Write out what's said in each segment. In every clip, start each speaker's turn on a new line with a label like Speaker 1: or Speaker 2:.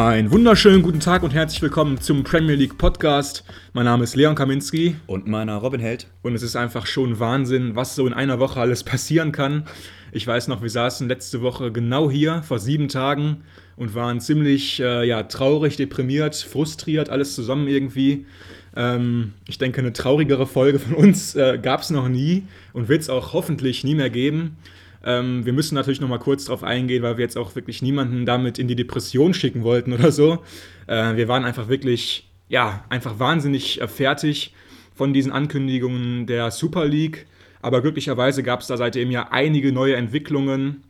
Speaker 1: Einen wunderschönen guten Tag und herzlich willkommen zum Premier League Podcast. Mein Name ist Leon Kaminski.
Speaker 2: Und meiner Robin Held.
Speaker 1: Und es ist einfach schon Wahnsinn, was so in einer Woche alles passieren kann. Ich weiß noch, wir saßen letzte Woche genau hier, vor sieben Tagen, und waren ziemlich äh, ja, traurig, deprimiert, frustriert, alles zusammen irgendwie. Ähm, ich denke, eine traurigere Folge von uns äh, gab es noch nie und wird es auch hoffentlich nie mehr geben. Ähm, wir müssen natürlich noch mal kurz darauf eingehen, weil wir jetzt auch wirklich niemanden damit in die Depression schicken wollten oder so. Äh, wir waren einfach wirklich, ja, einfach wahnsinnig äh, fertig von diesen Ankündigungen der Super League. Aber glücklicherweise gab es da seitdem ja einige neue Entwicklungen.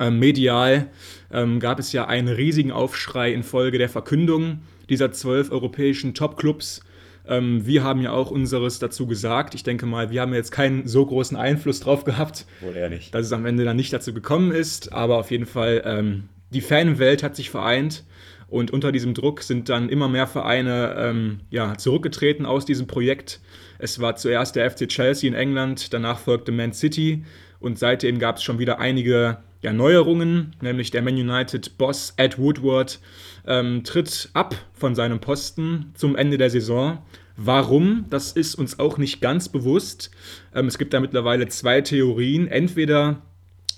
Speaker 1: Ähm, medial ähm, gab es ja einen riesigen Aufschrei infolge der Verkündung dieser zwölf europäischen Top-Clubs ähm, wir haben ja auch unseres dazu gesagt. Ich denke mal, wir haben jetzt keinen so großen Einfluss drauf gehabt,
Speaker 2: Wohl eher nicht.
Speaker 1: dass es am Ende dann nicht dazu gekommen ist. Aber auf jeden Fall, ähm, die Fanwelt hat sich vereint und unter diesem Druck sind dann immer mehr Vereine ähm, ja, zurückgetreten aus diesem Projekt. Es war zuerst der FC Chelsea in England, danach folgte Man City und seitdem gab es schon wieder einige ja, Neuerungen, nämlich der Man United-Boss Ed Woodward ähm, tritt ab von seinem Posten zum Ende der Saison. Warum? Das ist uns auch nicht ganz bewusst. Ähm, es gibt da mittlerweile zwei Theorien. Entweder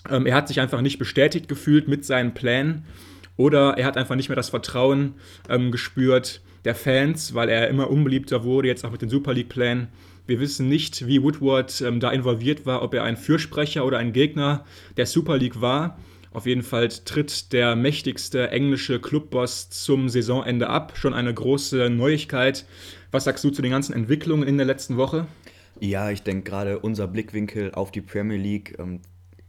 Speaker 1: ähm, er hat sich einfach nicht bestätigt gefühlt mit seinen Plänen oder er hat einfach nicht mehr das Vertrauen ähm, gespürt der Fans, weil er immer unbeliebter wurde, jetzt auch mit den Super League-Plänen. Wir wissen nicht, wie Woodward ähm, da involviert war, ob er ein Fürsprecher oder ein Gegner der Super League war. Auf jeden Fall tritt der mächtigste englische Clubboss zum Saisonende ab. Schon eine große Neuigkeit. Was sagst du zu den ganzen Entwicklungen in der letzten Woche?
Speaker 2: Ja, ich denke gerade unser Blickwinkel auf die Premier League ähm,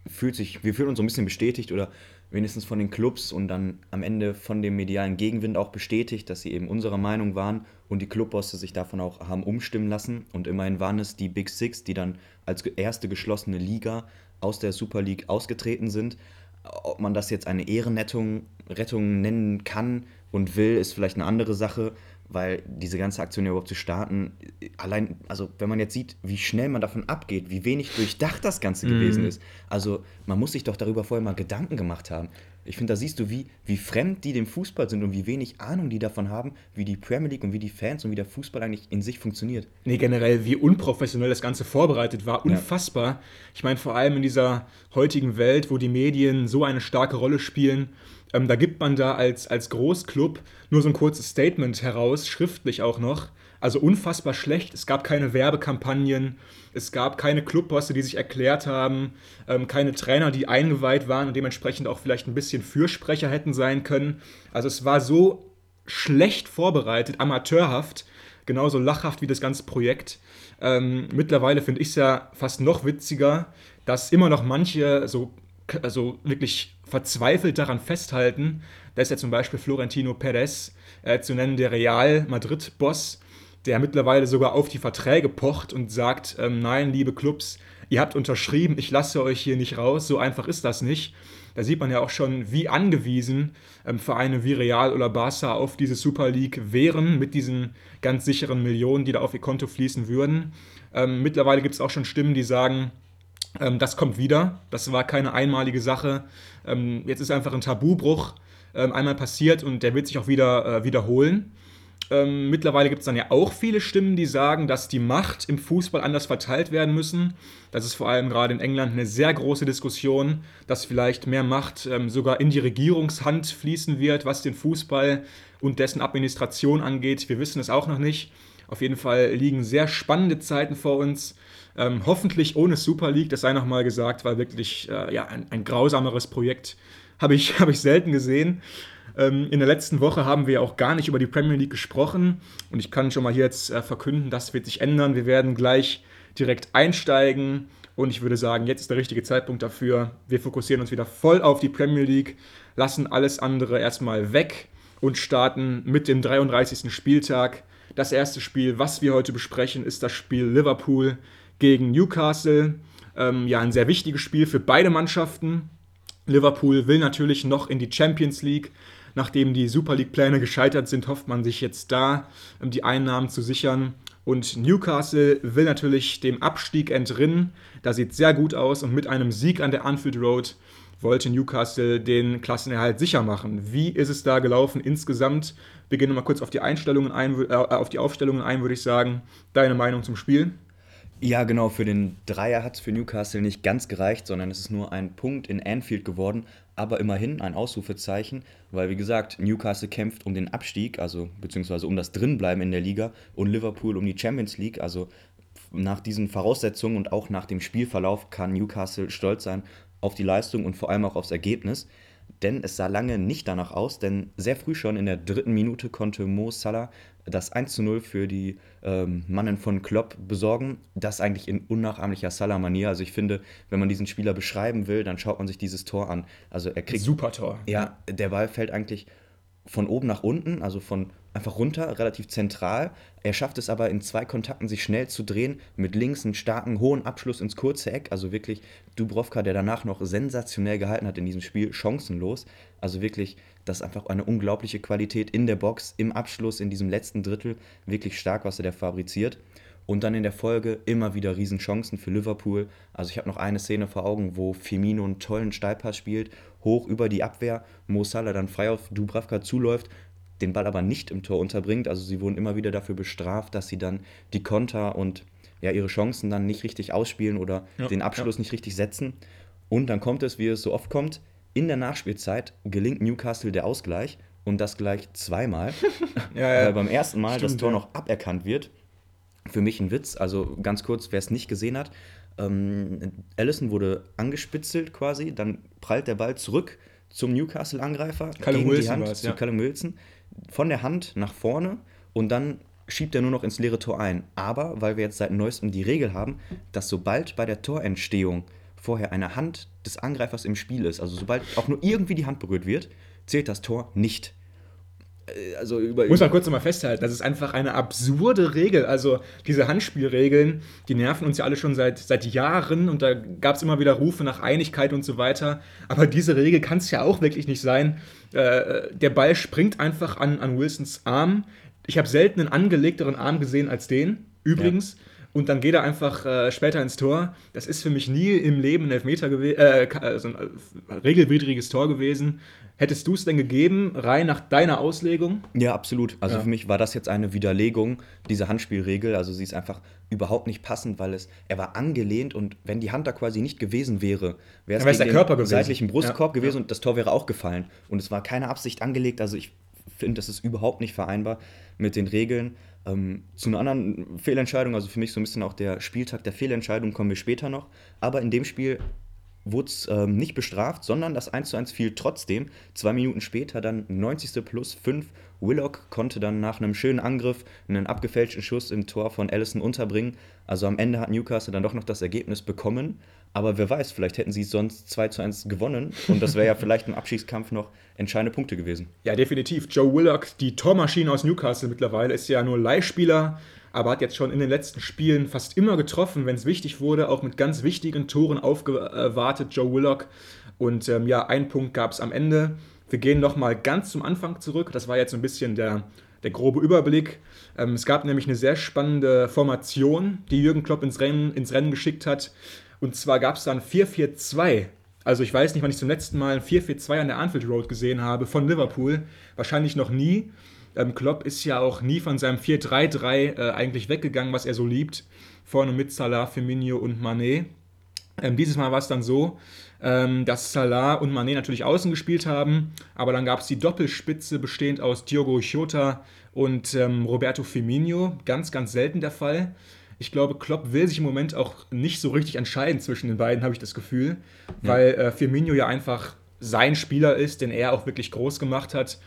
Speaker 2: fühlt sich, wir fühlen uns so ein bisschen bestätigt oder wenigstens von den Clubs und dann am Ende von dem medialen Gegenwind auch bestätigt, dass sie eben unserer Meinung waren und die Clubbosse sich davon auch haben umstimmen lassen. Und immerhin waren es die Big Six, die dann als erste geschlossene Liga aus der Super League ausgetreten sind. Ob man das jetzt eine Ehrenrettung Rettung nennen kann und will, ist vielleicht eine andere Sache, weil diese ganze Aktion ja überhaupt zu starten, allein, also wenn man jetzt sieht, wie schnell man davon abgeht, wie wenig durchdacht das Ganze mm. gewesen ist, also man muss sich doch darüber vorher mal Gedanken gemacht haben. Ich finde, da siehst du, wie, wie fremd die dem Fußball sind und wie wenig Ahnung die davon haben, wie die Premier League und wie die Fans und wie der Fußball eigentlich in sich funktioniert.
Speaker 1: Nee, generell, wie unprofessionell das Ganze vorbereitet war. Unfassbar. Ja. Ich meine, vor allem in dieser heutigen Welt, wo die Medien so eine starke Rolle spielen, ähm, da gibt man da als, als Großclub nur so ein kurzes Statement heraus, schriftlich auch noch. Also unfassbar schlecht. Es gab keine Werbekampagnen, es gab keine Clubbosse, die sich erklärt haben, ähm, keine Trainer, die eingeweiht waren und dementsprechend auch vielleicht ein bisschen Fürsprecher hätten sein können. Also es war so schlecht vorbereitet, amateurhaft, genauso lachhaft wie das ganze Projekt. Ähm, mittlerweile finde ich es ja fast noch witziger, dass immer noch manche so also wirklich verzweifelt daran festhalten. Da ist ja zum Beispiel Florentino Perez äh, zu nennen, der Real Madrid-Boss, der mittlerweile sogar auf die Verträge pocht und sagt, ähm, nein, liebe Clubs, ihr habt unterschrieben, ich lasse euch hier nicht raus, so einfach ist das nicht. Da sieht man ja auch schon, wie angewiesen ähm, Vereine wie Real oder Barca auf diese Super League wären, mit diesen ganz sicheren Millionen, die da auf ihr Konto fließen würden. Ähm, mittlerweile gibt es auch schon Stimmen, die sagen, ähm, das kommt wieder. Das war keine einmalige Sache. Ähm, jetzt ist einfach ein Tabubruch ähm, einmal passiert und der wird sich auch wieder äh, wiederholen. Ähm, mittlerweile gibt es dann ja auch viele Stimmen, die sagen, dass die Macht im Fußball anders verteilt werden müssen. Das ist vor allem gerade in England eine sehr große Diskussion, dass vielleicht mehr Macht ähm, sogar in die Regierungshand fließen wird, was den Fußball und dessen Administration angeht. Wir wissen es auch noch nicht. Auf jeden Fall liegen sehr spannende Zeiten vor uns. Ähm, hoffentlich ohne Super League, das sei nochmal gesagt, war wirklich äh, ja, ein, ein, grausameres Projekt. Habe ich, hab ich selten gesehen. Ähm, in der letzten Woche haben wir auch gar nicht über die Premier League gesprochen. Und ich kann schon mal hier jetzt äh, verkünden, das wird sich ändern. Wir werden gleich direkt einsteigen. Und ich würde sagen, jetzt ist der richtige Zeitpunkt dafür. Wir fokussieren uns wieder voll auf die Premier League, lassen alles andere erstmal weg und starten mit dem 33. Spieltag. Das erste Spiel, was wir heute besprechen, ist das Spiel Liverpool gegen Newcastle. Ähm, ja, ein sehr wichtiges Spiel für beide Mannschaften. Liverpool will natürlich noch in die Champions League. Nachdem die Super League-Pläne gescheitert sind, hofft man sich jetzt da, ähm, die Einnahmen zu sichern. Und Newcastle will natürlich dem Abstieg entrinnen. Da sieht sehr gut aus und mit einem Sieg an der Anfield Road wollte Newcastle den Klassenerhalt sicher machen. Wie ist es da gelaufen insgesamt? Wir gehen nochmal kurz auf die Einstellungen ein, äh, auf die Aufstellungen ein, würde ich sagen. Deine Meinung zum Spiel?
Speaker 2: Ja, genau, für den Dreier hat es für Newcastle nicht ganz gereicht, sondern es ist nur ein Punkt in Anfield geworden, aber immerhin ein Ausrufezeichen, weil wie gesagt, Newcastle kämpft um den Abstieg, also beziehungsweise um das Drinbleiben in der Liga und Liverpool um die Champions League, also nach diesen Voraussetzungen und auch nach dem Spielverlauf kann Newcastle stolz sein auf die Leistung und vor allem auch aufs Ergebnis. Denn es sah lange nicht danach aus, denn sehr früh schon in der dritten Minute konnte Mo Salah das 1 zu 0 für die ähm, Mannen von Klopp besorgen. Das eigentlich in unnachahmlicher Salah-Manier. Also ich finde, wenn man diesen Spieler beschreiben will, dann schaut man sich dieses Tor an. Also er kriegt.
Speaker 1: Super Tor.
Speaker 2: Ja, der Ball fällt eigentlich von oben nach unten, also von einfach runter, relativ zentral. Er schafft es aber in zwei Kontakten, sich schnell zu drehen, mit links einen starken, hohen Abschluss ins kurze Eck. Also wirklich Dubrovka, der danach noch sensationell gehalten hat in diesem Spiel, chancenlos. Also wirklich, das ist einfach eine unglaubliche Qualität in der Box, im Abschluss, in diesem letzten Drittel. Wirklich stark, was er da fabriziert. Und dann in der Folge immer wieder Riesenchancen für Liverpool. Also ich habe noch eine Szene vor Augen, wo Firmino einen tollen Steilpass spielt, hoch über die Abwehr, Mo Salah dann frei auf Dubravka zuläuft, den Ball aber nicht im Tor unterbringt. Also sie wurden immer wieder dafür bestraft, dass sie dann die Konter und ja, ihre Chancen dann nicht richtig ausspielen oder ja, den Abschluss ja. nicht richtig setzen. Und dann kommt es, wie es so oft kommt, in der Nachspielzeit gelingt Newcastle der Ausgleich und das gleich zweimal. ja, Weil beim ersten Mal Stimmt, das Tor noch aberkannt wird. Für mich ein Witz, also ganz kurz, wer es nicht gesehen hat. Ähm, Allison wurde angespitzelt quasi, dann prallt der Ball zurück zum Newcastle-Angreifer
Speaker 1: gegen Wilson die Hand,
Speaker 2: ja. zu Callum Wilson von der Hand nach vorne und dann schiebt er nur noch ins leere Tor ein. Aber weil wir jetzt seit neuestem die Regel haben, dass sobald bei der Torentstehung vorher eine Hand des Angreifers im Spiel ist, also sobald auch nur irgendwie die Hand berührt wird, zählt das Tor nicht.
Speaker 1: Äh, also über, Muss man kurz nochmal festhalten, das ist einfach eine absurde Regel. Also diese Handspielregeln, die nerven uns ja alle schon seit, seit Jahren und da gab es immer wieder Rufe nach Einigkeit und so weiter. Aber diese Regel kann es ja auch wirklich nicht sein. Äh, der Ball springt einfach an, an Wilsons Arm. Ich habe selten einen angelegteren Arm gesehen als den, übrigens. Ja. Und dann geht er einfach äh, später ins Tor. Das ist für mich nie im Leben ein Elfmeter gewesen, äh, also ein äh, regelwidriges Tor gewesen. Hättest du es denn gegeben, rein nach deiner Auslegung?
Speaker 2: Ja, absolut. Also ja. für mich war das jetzt eine Widerlegung dieser Handspielregel. Also sie ist einfach überhaupt nicht passend, weil es, er war angelehnt und wenn die Hand da quasi nicht gewesen wäre, wäre es
Speaker 1: der Körper gewesen.
Speaker 2: seitlichen Brustkorb ja. gewesen und das Tor wäre auch gefallen. Und es war keine Absicht angelegt. Also ich finde, das ist überhaupt nicht vereinbar mit den Regeln. Ähm, zu einer anderen Fehlentscheidung, also für mich so ein bisschen auch der Spieltag der Fehlentscheidung, kommen wir später noch. Aber in dem Spiel wurde es ähm, nicht bestraft, sondern das 1:1 fiel trotzdem. Zwei Minuten später, dann 90. plus 5. Willock konnte dann nach einem schönen Angriff einen abgefälschten Schuss im Tor von Allison unterbringen. Also am Ende hat Newcastle dann doch noch das Ergebnis bekommen. Aber wer weiß, vielleicht hätten sie sonst 2 zu 1 gewonnen. Und das wäre ja vielleicht im Abschiedskampf noch entscheidende Punkte gewesen.
Speaker 1: Ja, definitiv. Joe Willock, die Tormaschine aus Newcastle mittlerweile, ist ja nur Leihspieler aber hat jetzt schon in den letzten Spielen fast immer getroffen, wenn es wichtig wurde, auch mit ganz wichtigen Toren aufgewartet, Joe Willock. Und ähm, ja, einen Punkt gab es am Ende. Wir gehen nochmal ganz zum Anfang zurück. Das war jetzt so ein bisschen der, der grobe Überblick. Ähm, es gab nämlich eine sehr spannende Formation, die Jürgen Klopp ins Rennen, ins Rennen geschickt hat. Und zwar gab es dann 4-4-2. Also ich weiß nicht, wann ich zum letzten Mal ein 4-4-2 an der Anfield Road gesehen habe von Liverpool. Wahrscheinlich noch nie. Ähm, Klopp ist ja auch nie von seinem 4-3-3 äh, eigentlich weggegangen, was er so liebt. Vorne mit Salah, Firmino und Mané. Ähm, dieses Mal war es dann so, ähm, dass Salah und Mané natürlich außen gespielt haben, aber dann gab es die Doppelspitze bestehend aus Diogo Jota und ähm, Roberto Firmino. Ganz, ganz selten der Fall. Ich glaube, Klopp will sich im Moment auch nicht so richtig entscheiden zwischen den beiden, habe ich das Gefühl, ja. weil äh, Firmino ja einfach sein Spieler ist, den er auch wirklich groß gemacht hat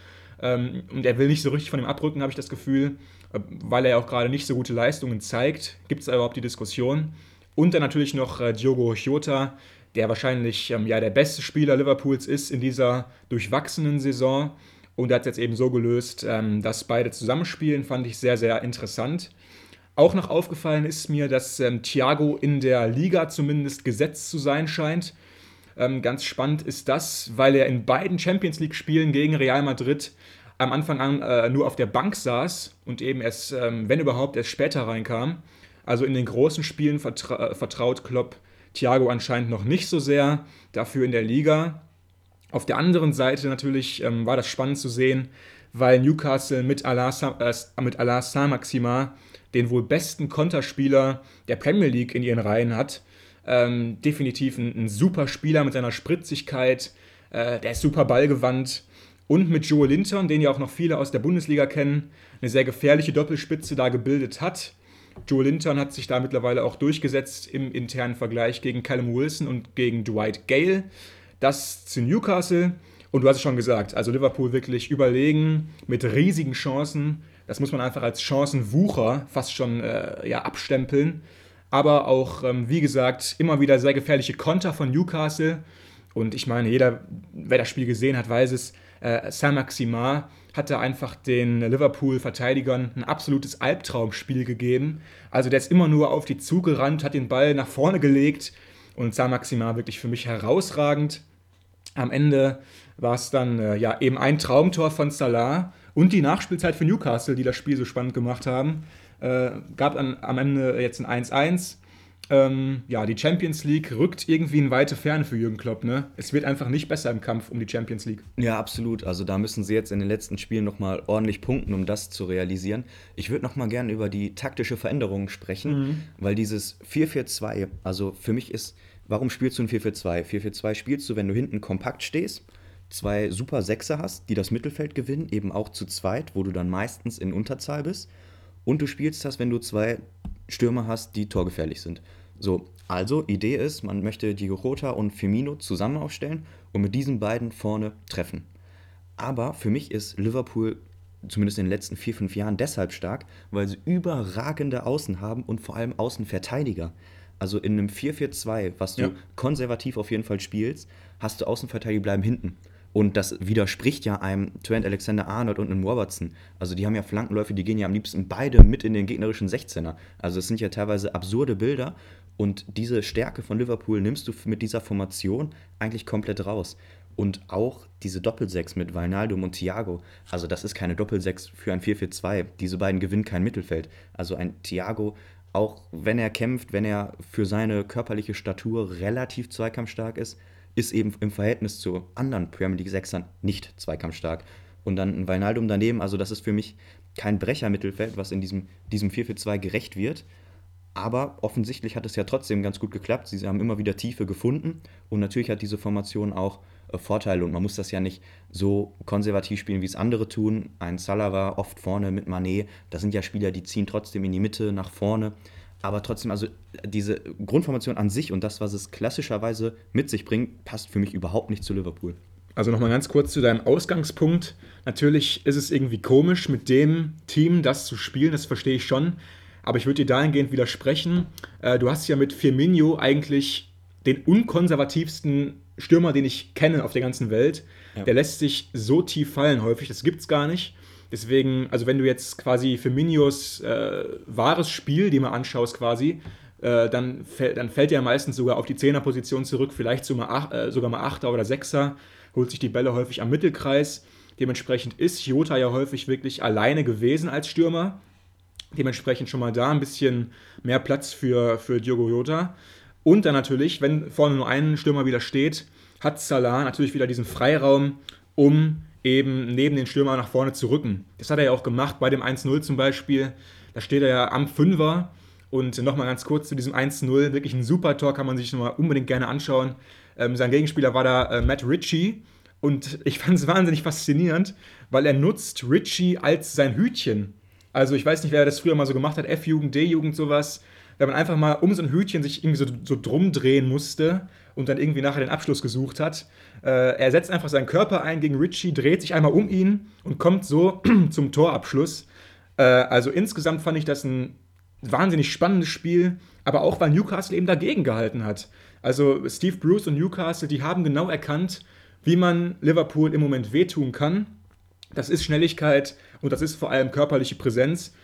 Speaker 1: ähm, und er will nicht so richtig von ihm abrücken, habe ich das Gefühl, äh, weil er ja auch gerade nicht so gute Leistungen zeigt. Gibt es überhaupt die Diskussion? Und dann natürlich noch äh, Diogo Jota, der wahrscheinlich ähm, ja, der beste Spieler Liverpools ist in dieser durchwachsenen Saison. Und er hat es jetzt eben so gelöst, ähm, dass beide zusammenspielen, fand ich sehr, sehr interessant. Auch noch aufgefallen ist mir, dass ähm, Thiago in der Liga zumindest gesetzt zu sein scheint. Ähm, ganz spannend ist das, weil er in beiden Champions League-Spielen gegen Real Madrid am Anfang an äh, nur auf der Bank saß und eben erst, ähm, wenn überhaupt, erst später reinkam. Also in den großen Spielen vertra äh, vertraut Klopp Thiago anscheinend noch nicht so sehr, dafür in der Liga. Auf der anderen Seite natürlich ähm, war das spannend zu sehen, weil Newcastle mit Alain äh, Saint-Maximin den wohl besten Konterspieler der Premier League in ihren Reihen hat. Ähm, definitiv ein, ein, super Spieler mit seiner Spritzigkeit, äh, der ist super ballgewandt. Und mit Joe Linton, den ja auch noch viele aus der Bundesliga kennen, eine sehr gefährliche Doppelspitze da gebildet hat. Joe Linton hat sich da mittlerweile auch durchgesetzt im internen Vergleich gegen Callum Wilson und gegen Dwight Gale. Das zu Newcastle. Und du hast es schon gesagt, also Liverpool wirklich überlegen, mit riesigen Chancen. Das muss man einfach als Chancenwucher fast schon äh, ja, abstempeln. Aber auch, ähm, wie gesagt, immer wieder sehr gefährliche Konter von Newcastle. Und ich meine, jeder, wer das Spiel gesehen hat, weiß es, äh, Saint-Maximin hatte einfach den Liverpool-Verteidigern ein absolutes Albtraumspiel gegeben. Also der ist immer nur auf die zugerannt, hat den Ball nach vorne gelegt und Saint-Maximin wirklich für mich herausragend. Am Ende war es dann äh, ja eben ein Traumtor von Salah und die Nachspielzeit für Newcastle, die das Spiel so spannend gemacht haben. Äh, gab dann am Ende jetzt ein 1-1. Ähm, ja, die Champions League rückt irgendwie in weite Ferne für Jürgen Klopp. Ne? Es wird einfach nicht besser im Kampf um die Champions League.
Speaker 2: Ja, absolut. Also da müssen sie jetzt in den letzten Spielen nochmal ordentlich punkten, um das zu realisieren. Ich würde nochmal gerne über die taktische Veränderung sprechen, mhm. weil dieses 4-4-2, also für mich ist, warum spielst du ein 4-4-2? 4-4-2 spielst du, wenn du hinten kompakt stehst, zwei super Sechser hast, die das Mittelfeld gewinnen, eben auch zu zweit, wo du dann meistens in Unterzahl bist. Und du spielst das, wenn du zwei Stürmer hast, die torgefährlich sind. So, also Idee ist, man möchte Diego Jota und Firmino zusammen aufstellen und mit diesen beiden vorne treffen. Aber für mich ist Liverpool zumindest in den letzten vier, fünf Jahren deshalb stark, weil sie überragende Außen haben und vor allem Außenverteidiger. Also in einem 4-4-2, was du ja. konservativ auf jeden Fall spielst, hast du Außenverteidiger bleiben hinten. Und das widerspricht ja einem Trent Alexander-Arnold und einem Robertson. Also die haben ja Flankenläufe, die gehen ja am liebsten beide mit in den gegnerischen 16er. Also es sind ja teilweise absurde Bilder. Und diese Stärke von Liverpool nimmst du mit dieser Formation eigentlich komplett raus. Und auch diese Doppelsechs mit Wijnaldum und Thiago. Also das ist keine Doppelsechs für ein 4-4-2. Diese beiden gewinnen kein Mittelfeld. Also ein Thiago, auch wenn er kämpft, wenn er für seine körperliche Statur relativ zweikampfstark ist, ist eben im Verhältnis zu anderen Premier League Sechsern nicht zweikampfstark. Und dann ein Weinaldum daneben, also das ist für mich kein Brechermittelfeld, was in diesem, diesem 4-4-2 gerecht wird. Aber offensichtlich hat es ja trotzdem ganz gut geklappt. Sie haben immer wieder Tiefe gefunden. Und natürlich hat diese Formation auch äh, Vorteile. Und man muss das ja nicht so konservativ spielen, wie es andere tun. Ein Salah war oft vorne mit Manet. Das sind ja Spieler, die ziehen trotzdem in die Mitte, nach vorne aber trotzdem, also diese Grundformation an sich und das, was es klassischerweise mit sich bringt, passt für mich überhaupt nicht zu Liverpool.
Speaker 1: Also nochmal ganz kurz zu deinem Ausgangspunkt. Natürlich ist es irgendwie komisch, mit dem Team das zu spielen, das verstehe ich schon. Aber ich würde dir dahingehend widersprechen. Äh, du hast ja mit Firmino eigentlich den unkonservativsten Stürmer, den ich kenne auf der ganzen Welt. Ja. Der lässt sich so tief fallen häufig, das gibt es gar nicht. Deswegen, also wenn du jetzt quasi Firminios äh, wahres Spiel dir mal anschaust quasi, äh, dann, fäll, dann fällt er meistens sogar auf die Zehnerposition zurück, vielleicht sogar mal, äh, sogar mal Achter oder Sechser, holt sich die Bälle häufig am Mittelkreis. Dementsprechend ist Jota ja häufig wirklich alleine gewesen als Stürmer. Dementsprechend schon mal da ein bisschen mehr Platz für, für Diogo Jota. Und dann natürlich, wenn vorne nur ein Stürmer wieder steht, hat Salah natürlich wieder diesen Freiraum, um eben neben den Stürmer nach vorne zu rücken. Das hat er ja auch gemacht bei dem 1-0 zum Beispiel. Da steht er ja am Fünfer. Und nochmal ganz kurz zu diesem 1-0. Wirklich ein super Tor, kann man sich nochmal unbedingt gerne anschauen. Ähm, sein Gegenspieler war da äh, Matt Ritchie. Und ich fand es wahnsinnig faszinierend, weil er nutzt Ritchie als sein Hütchen. Also ich weiß nicht, wer das früher mal so gemacht hat, F-Jugend, D-Jugend, sowas. Wenn man einfach mal um so ein Hütchen sich irgendwie so, so drum drehen musste und dann irgendwie nachher den Abschluss gesucht hat. Äh, er setzt einfach seinen Körper ein gegen Richie, dreht sich einmal um ihn und kommt so zum Torabschluss. Äh, also insgesamt fand ich das ein wahnsinnig spannendes Spiel, aber auch weil Newcastle eben dagegen gehalten hat. Also Steve Bruce und Newcastle, die haben genau erkannt, wie man Liverpool im Moment wehtun kann. Das ist Schnelligkeit und das ist vor allem körperliche Präsenz.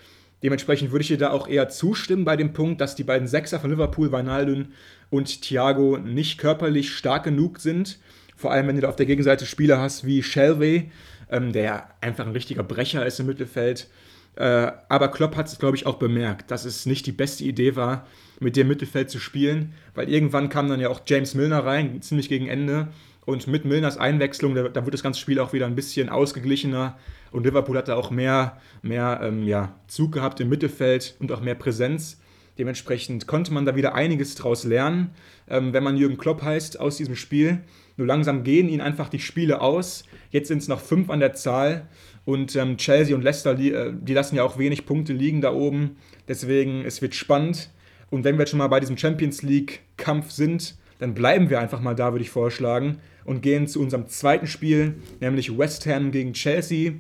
Speaker 1: Dementsprechend würde ich dir da auch eher zustimmen bei dem Punkt, dass die beiden Sechser von Liverpool, Wijnaldum und Thiago, nicht körperlich stark genug sind Vor allem, wenn du da auf der Gegenseite Spieler hast wie Shelby, ähm, der einfach ein richtiger Brecher ist im Mittelfeld. Äh, aber Klopp hat es, glaube ich, auch bemerkt, dass es nicht die beste Idee war, mit dem Mittelfeld zu spielen, weil irgendwann kam dann ja auch James Milner rein, ziemlich gegen Ende. Und mit Milners Einwechslung, da, da wird das ganze Spiel auch wieder ein bisschen ausgeglichener. Und Liverpool hat da auch mehr, mehr ähm, ja, Zug gehabt im Mittelfeld und auch mehr Präsenz. Dementsprechend konnte man da wieder einiges draus lernen, ähm, wenn man Jürgen Klopp heißt, aus diesem Spiel. Nur langsam gehen ihnen einfach die Spiele aus. Jetzt sind es noch fünf an der Zahl. Und ähm, Chelsea und Leicester, die, äh, die lassen ja auch wenig Punkte liegen da oben. Deswegen, es wird spannend. Und wenn wir jetzt schon mal bei diesem Champions League-Kampf sind, dann bleiben wir einfach mal da, würde ich vorschlagen, und gehen zu unserem zweiten Spiel, nämlich West Ham gegen Chelsea.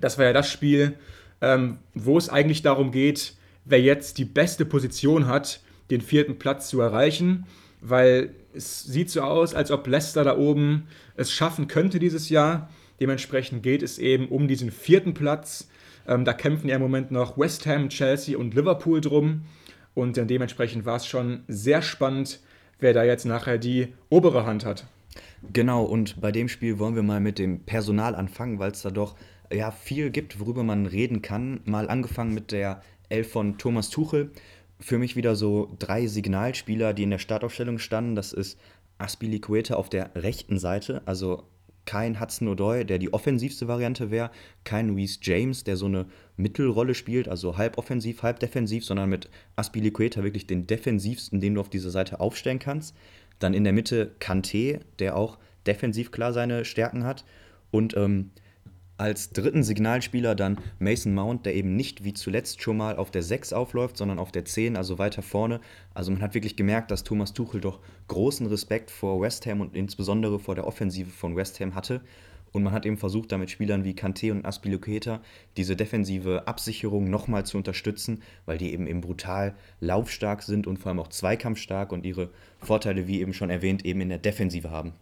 Speaker 1: Das war ja das Spiel, ähm, wo es eigentlich darum geht, wer jetzt die beste Position hat, den vierten Platz zu erreichen, weil es sieht so aus, als ob Leicester da oben es schaffen könnte dieses Jahr. Dementsprechend geht es eben um diesen vierten Platz. Ähm, da kämpfen ja im Moment noch West Ham, Chelsea und Liverpool drum. Und äh, dementsprechend war es schon sehr spannend, wer da jetzt nachher die obere Hand hat.
Speaker 2: Genau, und bei dem Spiel wollen wir mal mit dem Personal anfangen, weil es da doch ja, viel gibt, worüber man reden kann. Mal angefangen mit der Elf von Thomas Tuchel. Für mich wieder so drei Signalspieler, die in der Startaufstellung standen. Das ist Aspilicueta auf der rechten Seite, also kein Hudson O'Doy, der die offensivste Variante wäre, kein Reese James, der so eine Mittelrolle spielt, also halb offensiv, halb defensiv, sondern mit Aspilicueta wirklich den defensivsten, den du auf dieser Seite aufstellen kannst. Dann in der Mitte Kanté, der auch defensiv klar seine Stärken hat. Und ähm, als dritten Signalspieler dann Mason Mount, der eben nicht wie zuletzt schon mal auf der 6 aufläuft, sondern auf der 10, also weiter vorne. Also man hat wirklich gemerkt, dass Thomas Tuchel doch großen Respekt vor West Ham und insbesondere vor der Offensive von West Ham hatte. Und man hat eben versucht, damit Spielern wie Kanté und Aspilicueta diese defensive Absicherung nochmal zu unterstützen, weil die eben, eben brutal laufstark sind und vor allem auch zweikampfstark und ihre Vorteile, wie eben schon erwähnt, eben in der Defensive haben.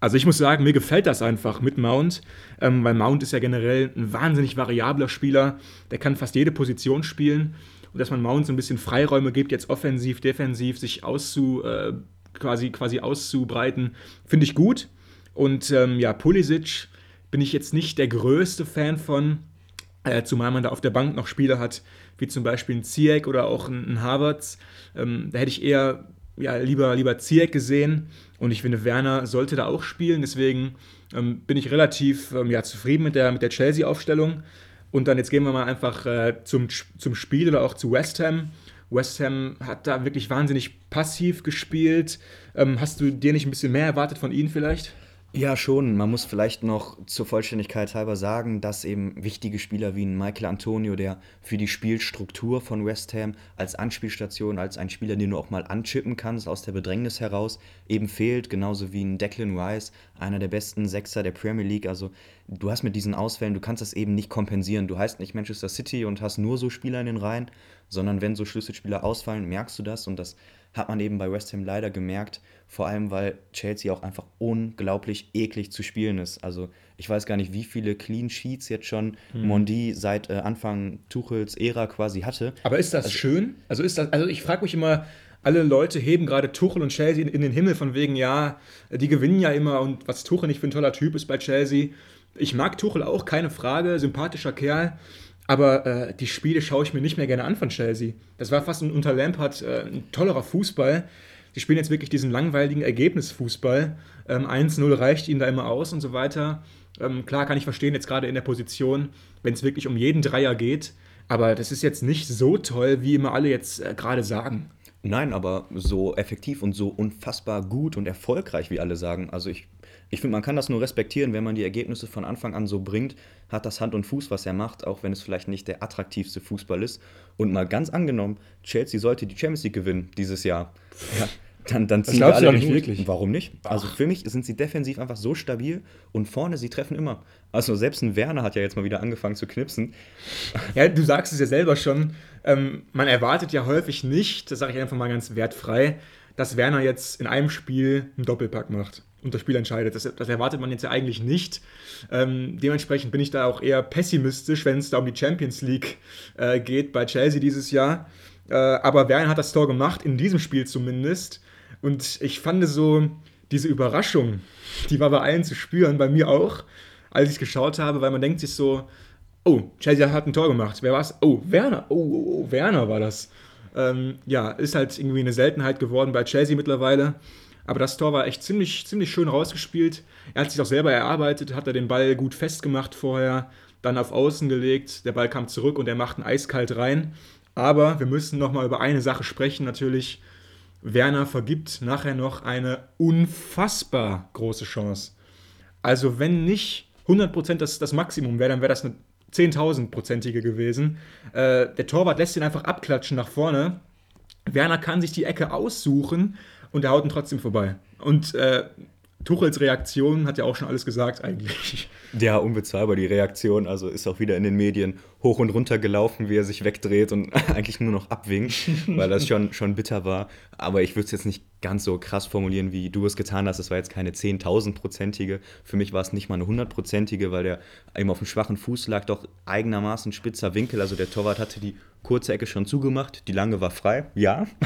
Speaker 1: Also ich muss sagen, mir gefällt das einfach mit Mount, ähm, weil Mount ist ja generell ein wahnsinnig variabler Spieler, der kann fast jede Position spielen und dass man Mount so ein bisschen Freiräume gibt, jetzt offensiv, defensiv, sich auszu, äh, quasi, quasi auszubreiten, finde ich gut. Und ähm, ja, Pulisic bin ich jetzt nicht der größte Fan von, äh, zumal man da auf der Bank noch Spieler hat, wie zum Beispiel ein Ziyech oder auch ein, ein Havertz. Ähm, da hätte ich eher ja, lieber, lieber Ziyech gesehen. Und ich finde, Werner sollte da auch spielen. Deswegen ähm, bin ich relativ ähm, ja, zufrieden mit der, mit der Chelsea-Aufstellung. Und dann jetzt gehen wir mal einfach äh, zum, zum Spiel oder auch zu West Ham. West Ham hat da wirklich wahnsinnig passiv gespielt. Ähm, hast du dir nicht ein bisschen mehr erwartet von ihnen vielleicht?
Speaker 2: Ja, schon. Man muss vielleicht noch zur Vollständigkeit halber sagen, dass eben wichtige Spieler wie ein Michael Antonio, der für die Spielstruktur von West Ham als Anspielstation, als ein Spieler, den du auch mal anchippen kannst aus der Bedrängnis heraus, eben fehlt. Genauso wie ein Declan Rice, einer der besten Sechser der Premier League. Also du hast mit diesen Ausfällen, du kannst das eben nicht kompensieren. Du heißt nicht Manchester City und hast nur so Spieler in den Reihen, sondern wenn so Schlüsselspieler ausfallen, merkst du das und das hat man eben bei West Ham leider gemerkt, vor allem weil Chelsea auch einfach unglaublich eklig zu spielen ist. Also ich weiß gar nicht, wie viele Clean Sheets jetzt schon hm. Mondi seit äh, Anfang Tuchels Ära quasi hatte.
Speaker 1: Aber ist das also, schön? Also ist das, also ich frage mich immer, alle Leute heben gerade Tuchel und Chelsea in, in, den Himmel von wegen, ja, die gewinnen ja immer und was Tuchel nicht für ein toller Typ ist bei Chelsea. Ich mag Tuchel auch, keine Frage, sympathischer Kerl. Aber äh, die Spiele schaue ich mir nicht mehr gerne an von Chelsea. Das war fast unter Lampard äh, ein tollerer Fußball. Die spielen jetzt wirklich diesen langweiligen Ergebnisfußball. Ähm, 1-0 reicht ihnen da immer aus und so weiter. Ähm, klar kann ich verstehen, jetzt gerade in der Position, wenn es wirklich um jeden Dreier geht. Aber das ist jetzt nicht so toll, wie immer alle jetzt äh, gerade sagen.
Speaker 2: Nein, aber so effektiv und so unfassbar gut und erfolgreich, wie alle sagen. Also ich ich finde, man kann das nur respektieren, wenn man die Ergebnisse von Anfang an so bringt, hat das Hand und Fuß, was er macht, auch wenn es vielleicht nicht der attraktivste Fußball ist. Und mal ganz angenommen, Chelsea sollte die Champions League gewinnen dieses Jahr. Ja, dann, dann ziehen wir alle nicht wirklich. Warum nicht? Ach. Also für mich sind sie defensiv einfach so stabil und vorne, sie treffen immer. Also selbst ein Werner hat ja jetzt mal wieder angefangen zu knipsen.
Speaker 1: Ja, du sagst es ja selber schon. Ähm, man erwartet ja häufig nicht, das sage ich einfach mal ganz wertfrei, dass Werner jetzt in einem Spiel einen Doppelpack macht und das Spiel entscheidet. Das, das erwartet man jetzt ja eigentlich nicht. Ähm, dementsprechend bin ich da auch eher pessimistisch, wenn es da um die Champions League äh, geht bei Chelsea dieses Jahr. Äh, aber Werner hat das Tor gemacht, in diesem Spiel zumindest. Und ich fand so, diese Überraschung, die war bei allen zu spüren, bei mir auch, als ich es geschaut habe, weil man denkt sich so, oh, Chelsea hat ein Tor gemacht. Wer war's? Oh, Werner. Oh, oh, oh Werner war das. Ähm, ja, ist halt irgendwie eine Seltenheit geworden bei Chelsea mittlerweile. Aber das Tor war echt ziemlich, ziemlich schön rausgespielt. Er hat sich auch selber erarbeitet, hat er den Ball gut festgemacht vorher, dann auf Außen gelegt. Der Ball kam zurück und er macht ihn eiskalt rein. Aber wir müssen nochmal über eine Sache sprechen, natürlich. Werner vergibt nachher noch eine unfassbar große Chance. Also, wenn nicht 100% das, das Maximum wäre, dann wäre das eine 10.000-prozentige gewesen. Äh, der Torwart lässt ihn einfach abklatschen nach vorne. Werner kann sich die Ecke aussuchen und er haut ihn trotzdem vorbei. Und äh, Tuchels Reaktion hat ja auch schon alles gesagt eigentlich.
Speaker 2: Ja, unbezahlbar die Reaktion. Also ist auch wieder in den Medien hoch und runter gelaufen, wie er sich wegdreht und eigentlich nur noch abwinkt, weil das schon, schon bitter war. Aber ich würde es jetzt nicht ganz so krass formulieren, wie du es getan hast. Es war jetzt keine 10.000-prozentige. Für mich war es nicht mal eine 100-prozentige, weil der eben auf dem schwachen Fuß lag, doch eigenermaßen spitzer Winkel. Also der Torwart hatte die kurze Ecke schon zugemacht, die lange war frei, ja.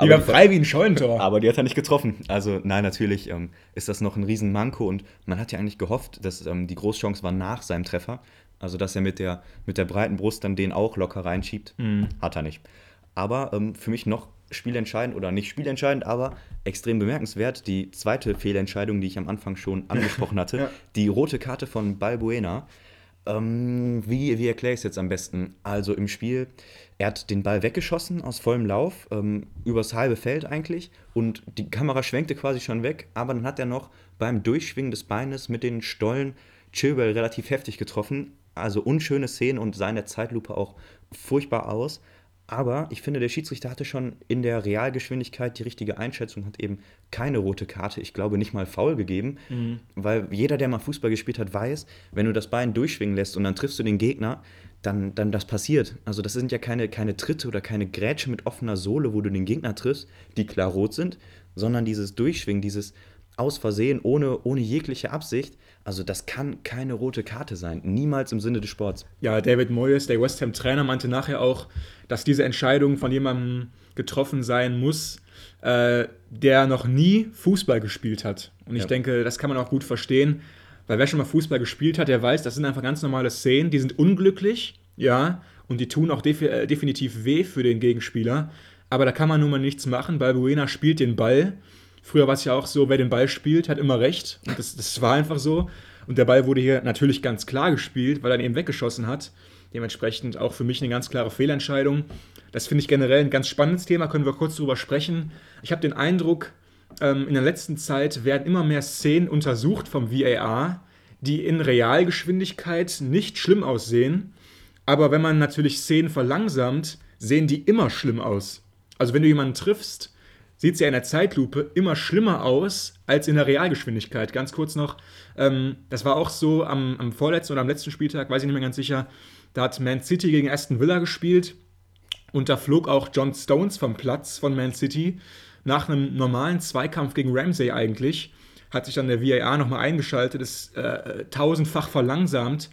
Speaker 1: Die war frei wie ein Scheunentor.
Speaker 2: Aber die hat er nicht getroffen. Also nein, natürlich ähm, ist das noch ein Riesenmanko und man hat ja eigentlich gehofft, dass ähm, die Großchance war nach seinem Treffer. Also dass er mit der, mit der breiten Brust dann den auch locker reinschiebt. Mhm. Hat er nicht. Aber ähm, für mich noch spielentscheidend oder nicht spielentscheidend, aber extrem bemerkenswert, die zweite Fehlentscheidung, die ich am Anfang schon angesprochen hatte, ja. die rote Karte von Balbuena. Ähm, wie, wie erkläre ich es jetzt am besten? Also im Spiel, er hat den Ball weggeschossen aus vollem Lauf, ähm, übers halbe Feld eigentlich, und die Kamera schwenkte quasi schon weg, aber dann hat er noch beim Durchschwingen des Beines mit den Stollen Chilwell relativ heftig getroffen. Also unschöne Szenen und sah in der Zeitlupe auch furchtbar aus. Aber ich finde, der Schiedsrichter hatte schon in der Realgeschwindigkeit die richtige Einschätzung, hat eben keine rote Karte, ich glaube nicht mal faul gegeben, mhm. weil jeder, der mal Fußball gespielt hat, weiß, wenn du das Bein durchschwingen lässt und dann triffst du den Gegner, dann, dann das passiert. Also das sind ja keine, keine Tritte oder keine Grätsche mit offener Sohle, wo du den Gegner triffst, die klar rot sind, sondern dieses Durchschwingen, dieses aus Versehen, ohne, ohne jegliche Absicht. Also das kann keine rote Karte sein. Niemals im Sinne des Sports.
Speaker 1: Ja, David Moyes, der West Ham-Trainer, meinte nachher auch, dass diese Entscheidung von jemandem getroffen sein muss, äh, der noch nie Fußball gespielt hat. Und ich ja. denke, das kann man auch gut verstehen, weil wer schon mal Fußball gespielt hat, der weiß, das sind einfach ganz normale Szenen, die sind unglücklich, ja, und die tun auch def äh, definitiv weh für den Gegenspieler. Aber da kann man nun mal nichts machen, weil Buena spielt den Ball Früher war es ja auch so, wer den Ball spielt, hat immer recht. Und das, das war einfach so. Und der Ball wurde hier natürlich ganz klar gespielt, weil er ihn eben weggeschossen hat. Dementsprechend auch für mich eine ganz klare Fehlentscheidung. Das finde ich generell ein ganz spannendes Thema, können wir kurz drüber sprechen. Ich habe den Eindruck, ähm, in der letzten Zeit werden immer mehr Szenen untersucht vom VAR, die in Realgeschwindigkeit nicht schlimm aussehen. Aber wenn man natürlich Szenen verlangsamt, sehen die immer schlimm aus. Also wenn du jemanden triffst sieht ja in der Zeitlupe immer schlimmer aus als in der Realgeschwindigkeit. Ganz kurz noch, ähm, das war auch so am, am vorletzten oder am letzten Spieltag, weiß ich nicht mehr ganz sicher, da hat Man City gegen Aston Villa gespielt und da flog auch John Stones vom Platz von Man City nach einem normalen Zweikampf gegen Ramsey eigentlich. Hat sich dann der VAR nochmal eingeschaltet, ist äh, tausendfach verlangsamt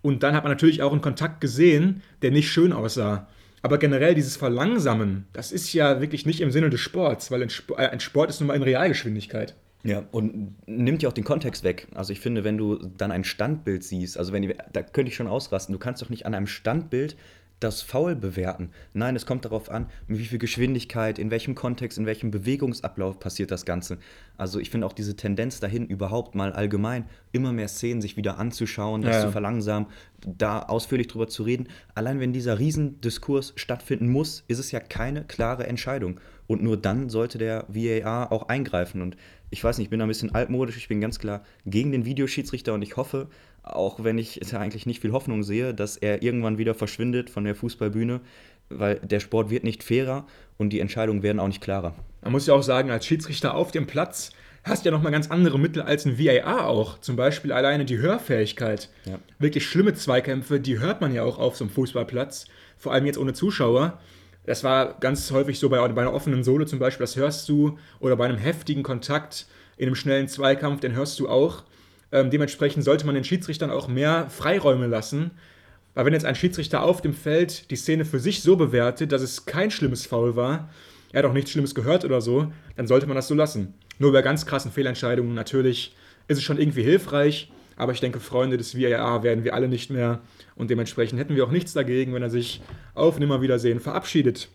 Speaker 1: und dann hat man natürlich auch einen Kontakt gesehen, der nicht schön aussah. Aber generell dieses Verlangsamen, das ist ja wirklich nicht im Sinne des Sports, weil ein äh, Sport, ist nun mal in Realgeschwindigkeit.
Speaker 2: Ja, und nimmt ja auch den Kontext weg. Also ich finde, wenn du dann ein Standbild siehst, also wenn da könnte ich schon ausrasten, du kannst doch nicht an einem Standbild das Foul bewerten. Nein, es kommt darauf an, mit wie viel Geschwindigkeit, in welchem Kontext, in welchem Bewegungsablauf passiert das Ganze. Also ich finde auch diese Tendenz dahin, überhaupt mal allgemein immer mehr Szenen sich wieder anzuschauen, das ja. zu verlangsamen, da ausführlich drüber zu reden. Allein wenn dieser Riesendiskurs stattfinden muss, ist es ja keine klare Entscheidung. Und nur dann sollte der VAR auch eingreifen. Und ich weiß nicht, ich bin da ein bisschen altmodisch, ich bin ganz klar gegen den Videoschiedsrichter und ich hoffe, auch wenn ich ja eigentlich nicht viel Hoffnung sehe, dass er irgendwann wieder verschwindet von der Fußballbühne, weil der Sport wird nicht fairer und die Entscheidungen werden auch nicht klarer.
Speaker 1: Man muss ja auch sagen, als Schiedsrichter auf dem Platz hast du ja nochmal ganz andere Mittel als ein VAR auch. Zum Beispiel alleine die Hörfähigkeit. Ja. Wirklich schlimme Zweikämpfe, die hört man ja auch auf so einem Fußballplatz, vor allem jetzt ohne Zuschauer. Das war ganz häufig so bei, bei einer offenen Sohle zum Beispiel, das hörst du, oder bei einem heftigen Kontakt in einem schnellen Zweikampf, den hörst du auch. Ähm, dementsprechend sollte man den Schiedsrichtern auch mehr Freiräume lassen. Weil wenn jetzt ein Schiedsrichter auf dem Feld die Szene für sich so bewertet, dass es kein schlimmes Foul war, er hat auch nichts Schlimmes gehört oder so, dann sollte man das so lassen. Nur bei ganz krassen Fehlentscheidungen natürlich ist es schon irgendwie hilfreich. Aber ich denke, Freunde des VAR werden wir alle nicht mehr. Und dementsprechend hätten wir auch nichts dagegen, wenn er sich auf Nimmerwiedersehen verabschiedet.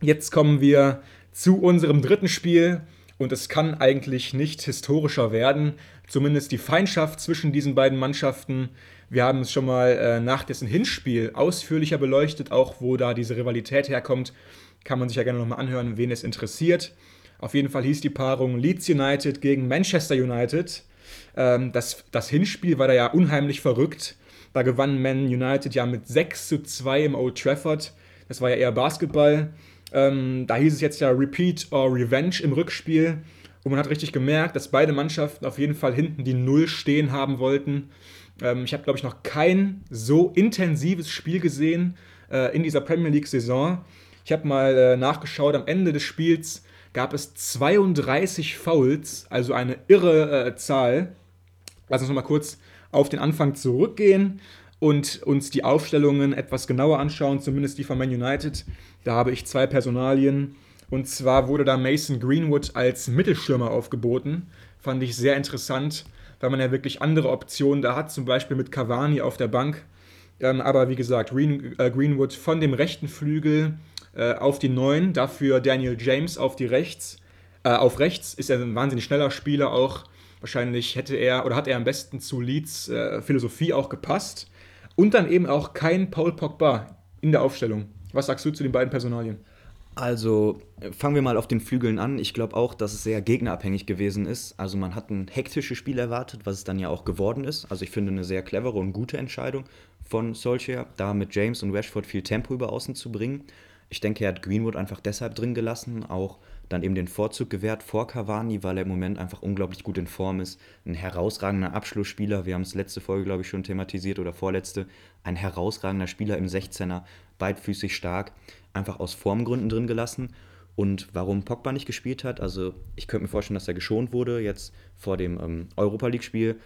Speaker 1: Jetzt kommen wir zu unserem dritten Spiel. Und es kann eigentlich nicht historischer werden. Zumindest die Feindschaft zwischen diesen beiden Mannschaften. Wir haben es schon mal äh, nach dessen Hinspiel ausführlicher beleuchtet, auch wo da diese Rivalität herkommt. Kann man sich ja gerne nochmal anhören, wen es interessiert. Auf jeden Fall hieß die Paarung Leeds United gegen Manchester United. Ähm, das, das Hinspiel war da ja unheimlich verrückt. Da gewann Man United ja mit 6 zu 2 im Old Trafford. Das war ja eher Basketball. Ähm, da hieß es jetzt ja Repeat or Revenge im Rückspiel. Und man hat richtig gemerkt, dass beide Mannschaften auf jeden Fall hinten die Null stehen haben wollten. Ähm, ich habe, glaube ich, noch kein so intensives Spiel gesehen äh, in dieser Premier League-Saison. Ich habe mal äh, nachgeschaut, am Ende des Spiels gab es 32 Fouls, also eine irre äh, Zahl. Lass uns noch mal kurz auf den Anfang zurückgehen und uns die Aufstellungen etwas genauer anschauen, zumindest die von Man United. Da habe ich zwei Personalien. Und zwar wurde da Mason Greenwood als Mittelstürmer aufgeboten. Fand ich sehr interessant, weil man ja wirklich andere Optionen da hat, zum Beispiel mit Cavani auf der Bank. Ähm, aber wie gesagt, Green, äh, Greenwood von dem rechten Flügel äh, auf die 9, dafür Daniel James auf die rechts. Äh, auf rechts ist er ein wahnsinnig schneller Spieler auch. Wahrscheinlich hätte er oder hat er am besten zu Leeds äh, Philosophie auch gepasst. Und dann eben auch kein Paul Pogba in der Aufstellung. Was sagst du zu den beiden Personalien?
Speaker 2: Also fangen wir mal auf den Flügeln an. Ich glaube auch, dass es sehr gegnerabhängig gewesen ist. Also man hat ein hektisches Spiel erwartet, was es dann ja auch geworden ist. Also ich finde eine sehr clevere und gute Entscheidung von Solskjaer, da mit James und Rashford viel Tempo über außen zu bringen. Ich denke, er hat Greenwood einfach deshalb drin gelassen, auch dann eben den Vorzug gewährt vor Cavani, weil er im Moment einfach unglaublich gut in Form ist. Ein herausragender Abschlussspieler, wir haben es letzte Folge, glaube ich, schon thematisiert oder vorletzte. Ein herausragender Spieler im 16er, beidfüßig stark, einfach aus Formgründen drin gelassen. Und warum Pogba nicht gespielt hat, also ich könnte mir vorstellen, dass er geschont wurde jetzt vor dem ähm, Europa League-Spiel.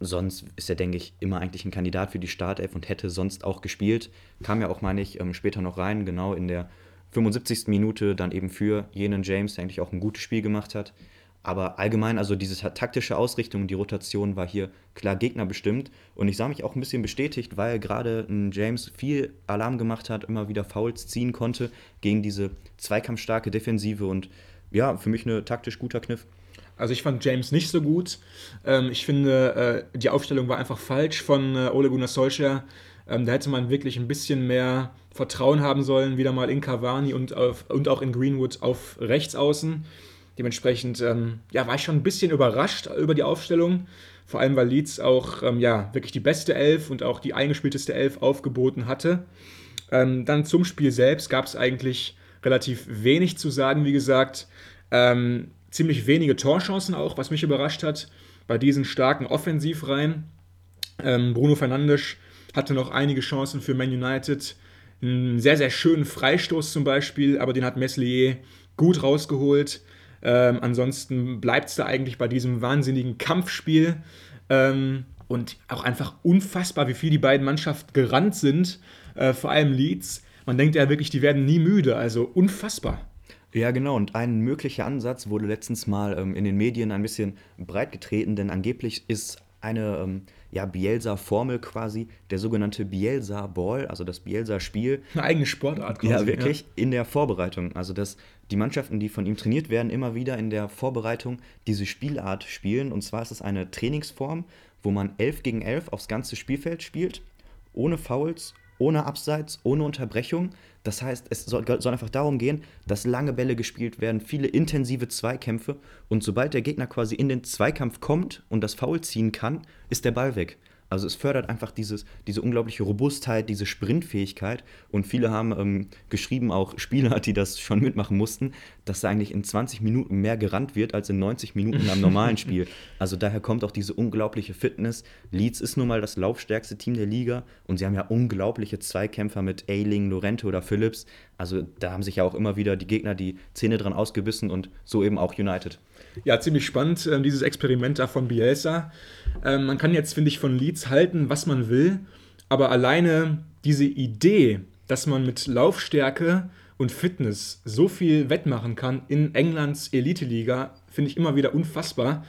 Speaker 2: Sonst ist er, denke ich, immer eigentlich ein Kandidat für die Startelf und hätte sonst auch gespielt. Kam ja auch, meine ich, ähm, später noch rein, genau in der 75. Minute dann eben für jenen James, der eigentlich auch ein gutes Spiel gemacht hat. Aber allgemein, also diese taktische Ausrichtung, die Rotation war hier klar gegnerbestimmt. Und ich sah mich auch ein bisschen bestätigt, weil gerade James viel Alarm gemacht hat, immer wieder Fouls ziehen konnte gegen diese zweikampfstarke Defensive. Und ja, für mich ein taktisch guter Kniff.
Speaker 1: Also ich fand James nicht so gut. Ähm, ich finde, äh, die Aufstellung war einfach falsch von äh, Ole Gunnar Solskjaer. Ähm, da hätte man wirklich ein bisschen mehr Vertrauen haben sollen, wieder mal in Cavani und, auf, und auch in Greenwood auf Rechtsaußen. Dementsprechend ähm, ja, war ich schon ein bisschen überrascht über die Aufstellung. Vor allem, weil Leeds auch ähm, ja, wirklich die beste Elf und auch die eingespielteste Elf aufgeboten hatte. Ähm, dann zum Spiel selbst gab es eigentlich relativ wenig zu sagen, wie gesagt. Ähm, ziemlich wenige Torchancen auch, was mich überrascht hat bei diesen starken Offensivreihen. Ähm, Bruno Fernandes hatte noch einige Chancen für Man United. Einen sehr, sehr schönen Freistoß zum Beispiel, aber den hat Meslier gut rausgeholt. Ähm, ansonsten bleibt es da eigentlich bei diesem wahnsinnigen Kampfspiel. Ähm, und auch einfach unfassbar, wie viel die beiden Mannschaften gerannt sind. Äh, vor allem Leeds. Man denkt ja wirklich, die werden nie müde. Also unfassbar.
Speaker 2: Ja, genau. Und ein möglicher Ansatz wurde letztens mal ähm, in den Medien ein bisschen breit getreten, denn angeblich ist eine ähm, ja, Bielsa-Formel quasi, der sogenannte Bielsa-Ball, also das Bielsa-Spiel.
Speaker 1: Eine eigene Sportart
Speaker 2: quasi. Ja, wirklich, ja. in der Vorbereitung. Also, dass die Mannschaften, die von ihm trainiert werden, immer wieder in der Vorbereitung diese Spielart spielen. Und zwar ist es eine Trainingsform, wo man 11 gegen 11 aufs ganze Spielfeld spielt, ohne Fouls, ohne Abseits, ohne Unterbrechung. Das heißt, es soll, soll, einfach darum gehen, dass lange Bälle gespielt werden, viele intensive Zweikämpfe und sobald der Gegner quasi in den Zweikampf kommt und das Foul ziehen kann, ist der Ball weg. Also es fördert einfach dieses, diese unglaubliche Robustheit, diese Sprintfähigkeit. Und viele haben ähm, geschrieben, auch Spieler, die das schon mitmachen mussten, dass da eigentlich in 20 Minuten mehr gerannt wird als in 90 Minuten am normalen Spiel. Also daher kommt auch diese unglaubliche Fitness. Leeds ist nun mal das laufstärkste Team der Liga und sie haben ja unglaubliche Zweikämpfer mit Ailing, Lorente oder Phillips. Also da haben sich ja auch immer wieder die Gegner die Zähne dran ausgebissen und so eben auch United.
Speaker 1: Ja, ziemlich spannend, äh, dieses Experiment da von Bielsa. Ähm, man kann jetzt, finde ich, von Leeds halten, was man will, aber alleine diese Idee, dass man mit Laufstärke und Fitness so viel wettmachen kann in Englands Elite-Liga, finde ich immer wieder unfassbar.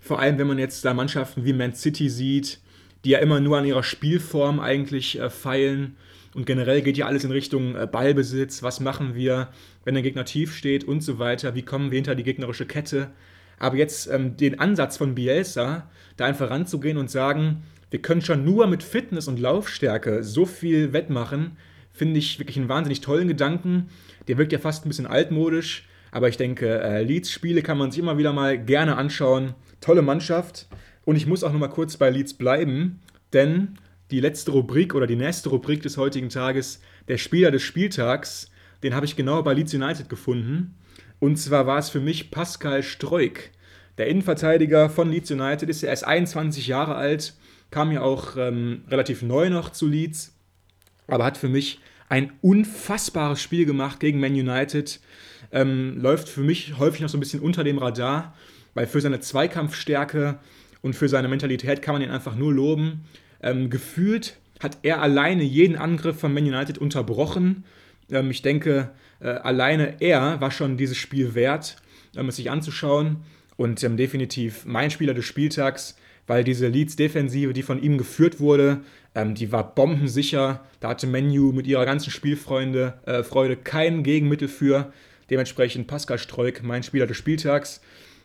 Speaker 1: Vor allem, wenn man jetzt da Mannschaften wie Man City sieht, die ja immer nur an ihrer Spielform eigentlich äh, feilen. Und generell geht ja alles in Richtung äh, Ballbesitz. Was machen wir, wenn der Gegner tief steht und so weiter? Wie kommen wir hinter die gegnerische Kette? Aber jetzt ähm, den Ansatz von Bielsa, da einfach ranzugehen und sagen, wir können schon nur mit Fitness und Laufstärke so viel wettmachen, finde ich wirklich einen wahnsinnig tollen Gedanken. Der wirkt ja fast ein bisschen altmodisch, aber ich denke, äh, Leeds-Spiele kann man sich immer wieder mal gerne anschauen. Tolle Mannschaft. Und ich muss auch noch mal kurz bei Leeds bleiben, denn die letzte Rubrik oder die nächste Rubrik des heutigen Tages, der Spieler des Spieltags, den habe ich genau bei Leeds United gefunden. Und zwar war es für mich Pascal Streuk. Der Innenverteidiger von Leeds United ist ja erst 21 Jahre alt, kam ja auch ähm, relativ neu noch zu Leeds, aber hat für mich ein unfassbares Spiel gemacht gegen Man United. Ähm, läuft für mich häufig noch so ein bisschen unter dem Radar, weil für seine Zweikampfstärke und für seine Mentalität kann man ihn einfach nur loben. Ähm, gefühlt hat er alleine jeden Angriff von Man United unterbrochen. Ähm, ich denke, äh, alleine er war schon dieses Spiel wert, ähm, es sich anzuschauen. Und ähm, definitiv mein Spieler des Spieltags, weil diese Leeds-Defensive, die von ihm geführt wurde, ähm, die war bombensicher. Da hatte Menu mit ihrer ganzen Spielfreude äh, Freude kein Gegenmittel für. Dementsprechend Pascal Streuk, mein Spieler des Spieltags.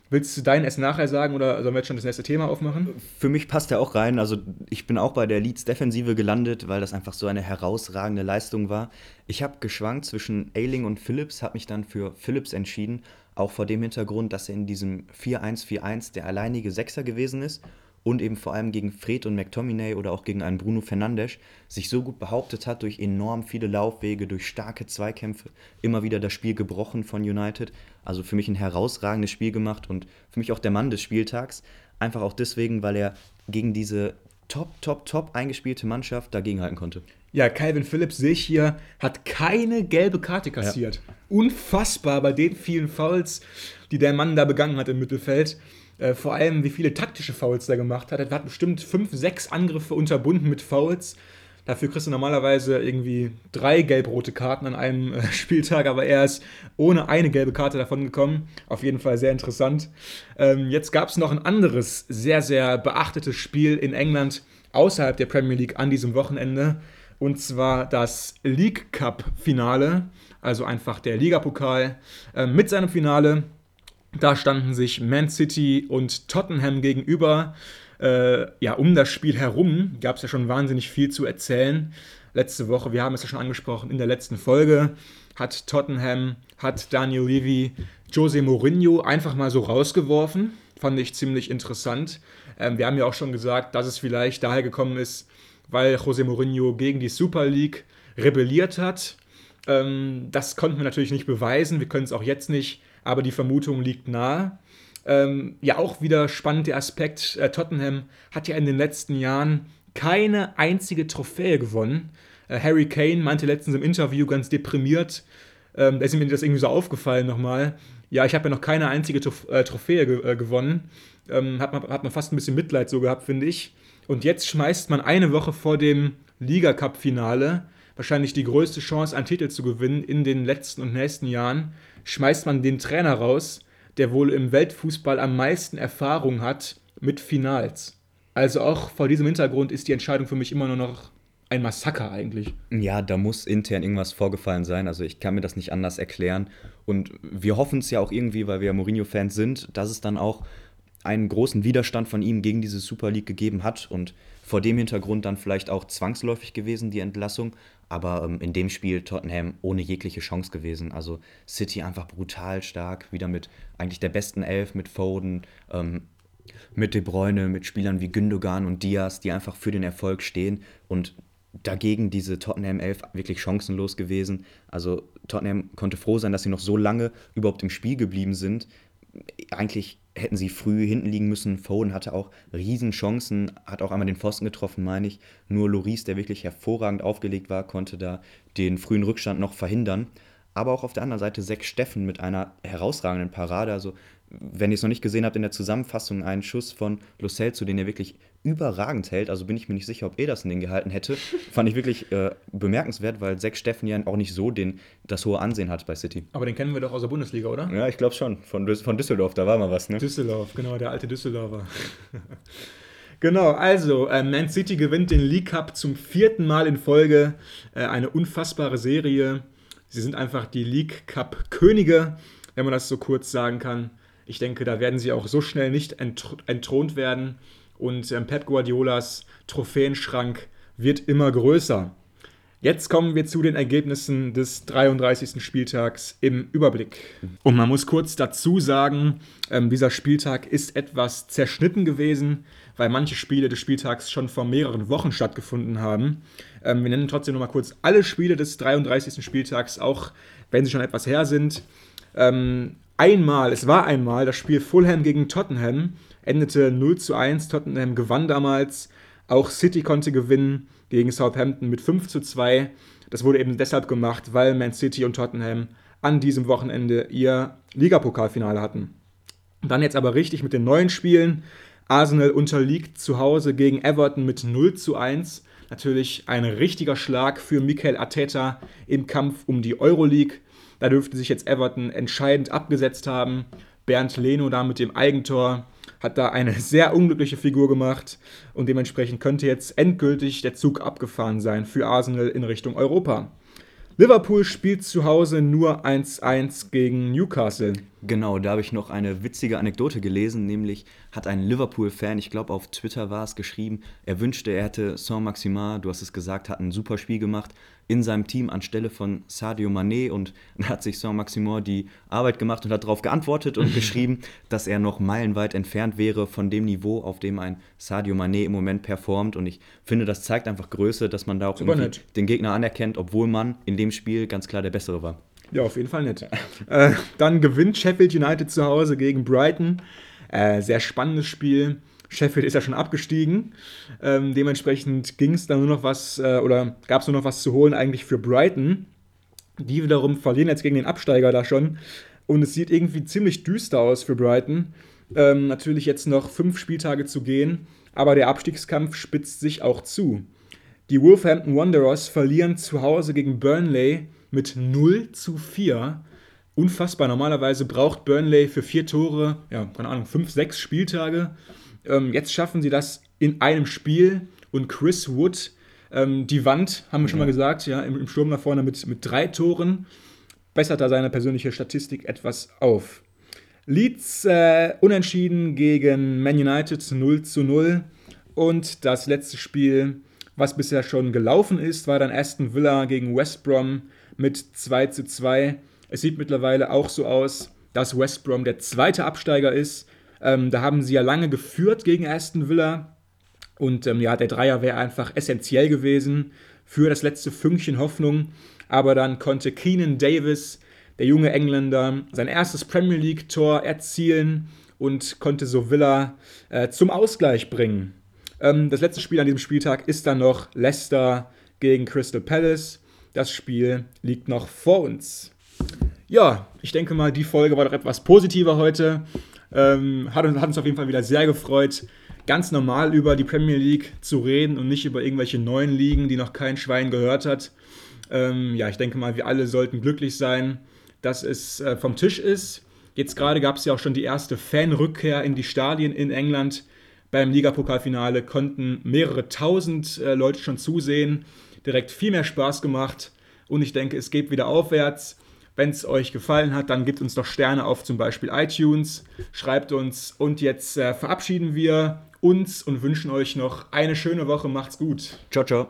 Speaker 1: Willst du deinen erst nachher sagen oder sollen wir jetzt schon das nächste Thema aufmachen?
Speaker 2: Für mich passt er auch rein. Also ich bin auch bei der Leeds Defensive gelandet, weil das einfach so eine herausragende Leistung war. Ich habe geschwankt zwischen Ailing und Phillips, habe mich dann für Phillips entschieden, auch vor dem Hintergrund, dass er in diesem 4-1-4-1 der alleinige Sechser gewesen ist und eben vor allem gegen Fred und McTominay oder auch gegen einen Bruno Fernandes sich so gut behauptet hat durch enorm viele Laufwege, durch starke Zweikämpfe, immer wieder das Spiel gebrochen von United. Also für mich ein herausragendes Spiel gemacht und für mich auch der Mann des Spieltags. Einfach auch deswegen, weil er gegen diese top, top, top eingespielte Mannschaft dagegenhalten konnte.
Speaker 1: Ja, Calvin Phillips sehe ich hier, hat keine gelbe Karte kassiert. Ja. Unfassbar bei den vielen Fouls, die der Mann da begangen hat im Mittelfeld. Äh, vor allem, wie viele taktische Fouls er gemacht hat. Er hat bestimmt fünf, sechs Angriffe unterbunden mit Fouls. Dafür kriegst du normalerweise irgendwie drei gelb-rote Karten an einem äh, Spieltag, aber er ist ohne eine gelbe Karte davon gekommen. Auf jeden Fall sehr interessant. Ähm, jetzt gab es noch ein anderes sehr, sehr beachtetes Spiel in England außerhalb der Premier League an diesem Wochenende. Und zwar das League Cup-Finale, also einfach der Ligapokal äh, mit seinem Finale da standen sich Man City und Tottenham gegenüber. Äh, ja, um das Spiel herum gab es ja schon wahnsinnig viel zu erzählen. Letzte Woche, wir haben es ja schon angesprochen, in der letzten Folge hat Tottenham, hat Daniel Levy Jose Mourinho einfach mal so rausgeworfen. Fand ich ziemlich interessant. Ähm, wir haben ja auch schon gesagt, dass es vielleicht daher gekommen ist, weil Jose Mourinho gegen die Super League rebelliert hat. Ähm, das konnten wir natürlich nicht beweisen. Wir können es auch jetzt nicht aber die Vermutung liegt nahe. Ähm, ja, auch wieder spannend der Aspekt, äh, Tottenham hat ja in den letzten Jahren keine einzige Trophäe gewonnen. Äh, Harry Kane meinte letztens im Interview ganz deprimiert, ähm, da ist mir das irgendwie so aufgefallen nochmal, ja, ich habe ja noch keine einzige Trof äh, Trophäe ge äh, gewonnen. Ähm, hat, man, hat man fast ein bisschen Mitleid so gehabt, finde ich. Und jetzt schmeißt man eine Woche vor dem Liga-Cup-Finale wahrscheinlich die größte Chance, einen Titel zu gewinnen in den letzten und nächsten Jahren schmeißt man den Trainer raus, der wohl im Weltfußball am meisten Erfahrung hat mit Finals. Also auch vor diesem Hintergrund ist die Entscheidung für mich immer nur noch ein Massaker eigentlich.
Speaker 2: Ja, da muss intern irgendwas vorgefallen sein. Also ich kann mir das nicht anders erklären. Und wir hoffen es ja auch irgendwie, weil wir Mourinho-Fans sind, dass es dann auch einen großen Widerstand von ihm gegen diese Super League gegeben hat und vor dem Hintergrund dann vielleicht auch zwangsläufig gewesen, die Entlassung. Aber ähm, in dem Spiel Tottenham ohne jegliche Chance gewesen. Also City einfach brutal stark, wieder mit eigentlich der besten Elf, mit Foden, ähm, mit De Bruyne, mit Spielern wie Gündogan und Diaz, die einfach für den Erfolg stehen. Und dagegen diese Tottenham 11 wirklich chancenlos gewesen. Also Tottenham konnte froh sein, dass sie noch so lange überhaupt im Spiel geblieben sind. Eigentlich hätten sie früh hinten liegen müssen. Foden hatte auch Riesenchancen, hat auch einmal den Pfosten getroffen, meine ich. Nur Loris, der wirklich hervorragend aufgelegt war, konnte da den frühen Rückstand noch verhindern. Aber auch auf der anderen Seite Sechs Steffen mit einer herausragenden Parade. Also wenn ihr es noch nicht gesehen habt, in der Zusammenfassung einen Schuss von Lo Celso, den er wirklich überragend hält. Also bin ich mir nicht sicher, ob Ederson den gehalten hätte. Fand ich wirklich äh, bemerkenswert, weil Zack Steffen ja auch nicht so den, das hohe Ansehen hat bei City.
Speaker 1: Aber den kennen wir doch aus der Bundesliga, oder?
Speaker 2: Ja, ich glaube schon. Von, von Düsseldorf, da war mal was, ne?
Speaker 1: Düsseldorf, genau, der alte Düsseldorfer. Genau, also äh, Man City gewinnt den League Cup zum vierten Mal in Folge. Äh, eine unfassbare Serie. Sie sind einfach die League Cup Könige, wenn man das so kurz sagen kann. Ich denke, da werden sie auch so schnell nicht entthront werden und ähm, Pep Guardiolas Trophäenschrank wird immer größer. Jetzt kommen wir zu den Ergebnissen des 33. Spieltags im Überblick. Und man muss kurz dazu sagen, ähm, dieser Spieltag ist etwas zerschnitten gewesen, weil manche Spiele des Spieltags schon vor mehreren Wochen stattgefunden haben. Ähm, wir nennen trotzdem nochmal kurz alle Spiele des 33. Spieltags, auch wenn sie schon etwas her sind. Einmal, es war einmal das Spiel Fulham gegen Tottenham endete 0 zu 1. Tottenham gewann damals. Auch City konnte gewinnen gegen Southampton mit 5 zu 2. Das wurde eben deshalb gemacht, weil Man City und Tottenham an diesem Wochenende ihr Ligapokalfinale hatten. Dann jetzt aber richtig mit den neuen Spielen. Arsenal unterliegt zu Hause gegen Everton mit 0 zu 1. Natürlich ein richtiger Schlag für Mikel Arteta im Kampf um die Euroleague. Da dürfte sich jetzt Everton entscheidend abgesetzt haben. Bernd Leno da mit dem Eigentor hat da eine sehr unglückliche Figur gemacht und dementsprechend könnte jetzt endgültig der Zug abgefahren sein für Arsenal in Richtung Europa. Liverpool spielt zu Hause nur 1-1 gegen Newcastle.
Speaker 2: Genau, da habe ich noch eine witzige Anekdote gelesen, nämlich hat ein Liverpool-Fan, ich glaube auf Twitter war es geschrieben, er wünschte, er hätte Saint-Maximin, du hast es gesagt, hat ein super Spiel gemacht, in seinem Team anstelle von Sadio Mané und dann hat sich Saint-Maximin die Arbeit gemacht und hat darauf geantwortet und geschrieben, dass er noch meilenweit entfernt wäre von dem Niveau, auf dem ein Sadio Mané im Moment performt und ich finde, das zeigt einfach Größe, dass man da auch den Gegner anerkennt, obwohl man in dem Spiel ganz klar der Bessere war.
Speaker 1: Ja, auf jeden Fall nett. äh, dann gewinnt Sheffield United zu Hause gegen Brighton. Äh, sehr spannendes Spiel. Sheffield ist ja schon abgestiegen. Ähm, dementsprechend ging es dann nur noch was, äh, oder gab es nur noch was zu holen eigentlich für Brighton. Die wiederum verlieren jetzt gegen den Absteiger da schon. Und es sieht irgendwie ziemlich düster aus für Brighton. Ähm, natürlich jetzt noch fünf Spieltage zu gehen, aber der Abstiegskampf spitzt sich auch zu. Die Wolverhampton Wanderers verlieren zu Hause gegen Burnley mit 0 zu 4. Unfassbar. Normalerweise braucht Burnley für vier Tore, ja, keine Ahnung, fünf, sechs Spieltage. Ähm, jetzt schaffen sie das in einem Spiel und Chris Wood, ähm, die Wand, haben wir schon mal gesagt, ja, im, im Sturm nach vorne mit, mit drei Toren, bessert da seine persönliche Statistik etwas auf. Leeds äh, unentschieden gegen Man United 0 zu 0. Und das letzte Spiel, was bisher schon gelaufen ist, war dann Aston Villa gegen West Brom mit 2 zu 2. Es sieht mittlerweile auch so aus, dass West Brom der zweite Absteiger ist. Ähm, da haben sie ja lange geführt gegen Aston Villa. Und ähm, ja, der Dreier wäre einfach essentiell gewesen für das letzte Fünkchen Hoffnung. Aber dann konnte Keenan Davis, der junge Engländer, sein erstes Premier League-Tor erzielen und konnte so Villa äh, zum Ausgleich bringen. Ähm, das letzte Spiel an diesem Spieltag ist dann noch Leicester gegen Crystal Palace. Das Spiel liegt noch vor uns. Ja, ich denke mal, die Folge war doch etwas positiver heute. Ähm, hat, hat uns auf jeden Fall wieder sehr gefreut, ganz normal über die Premier League zu reden und nicht über irgendwelche neuen Ligen, die noch kein Schwein gehört hat. Ähm, ja, ich denke mal, wir alle sollten glücklich sein, dass es äh, vom Tisch ist. Jetzt gerade gab es ja auch schon die erste Fanrückkehr in die Stadien in England. Beim Ligapokalfinale konnten mehrere tausend äh, Leute schon zusehen. Direkt viel mehr Spaß gemacht und ich denke, es geht wieder aufwärts. Wenn es euch gefallen hat, dann gebt uns doch Sterne auf zum Beispiel iTunes, schreibt uns und jetzt äh, verabschieden wir uns und wünschen euch noch eine schöne Woche. Macht's gut.
Speaker 2: Ciao, ciao.